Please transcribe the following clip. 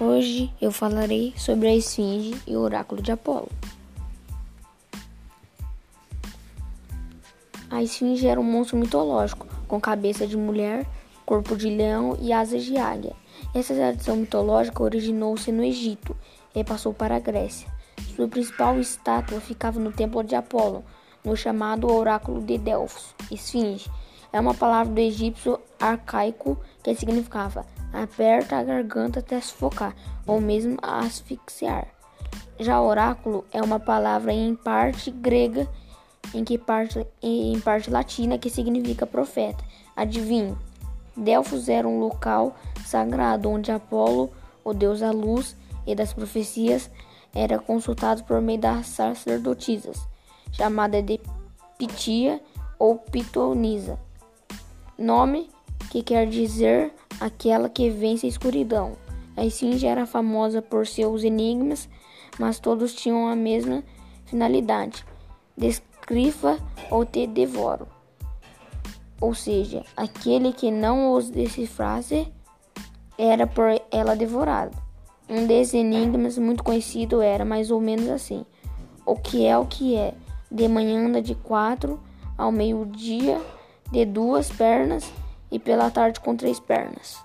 Hoje eu falarei sobre a Esfinge e o oráculo de Apolo. A Esfinge era um monstro mitológico, com cabeça de mulher, corpo de leão e asas de águia. Essa tradição mitológica originou-se no Egito e passou para a Grécia. Sua principal estátua ficava no templo de Apolo, no chamado Oráculo de Delfos. Esfinge é uma palavra do egípcio arcaico que significava aperta a garganta até sufocar, ou mesmo asfixiar. Já oráculo é uma palavra em parte grega, em que parte em parte latina que significa profeta, adivinho. Delfos era um local sagrado onde Apolo, o deus da luz e das profecias, era consultado por meio das sacerdotisas, chamada de Pitia ou Pitonisa, nome que quer dizer aquela que vence a escuridão. A Esfinge era famosa por seus enigmas, mas todos tinham a mesma finalidade: descrifa ou te devoro. Ou seja, aquele que não os decifrasse era por ela devorado. Um desses enigmas muito conhecido era mais ou menos assim: O que é o que é? De manhã anda de quatro, ao meio-dia de duas pernas e pela tarde com três pernas.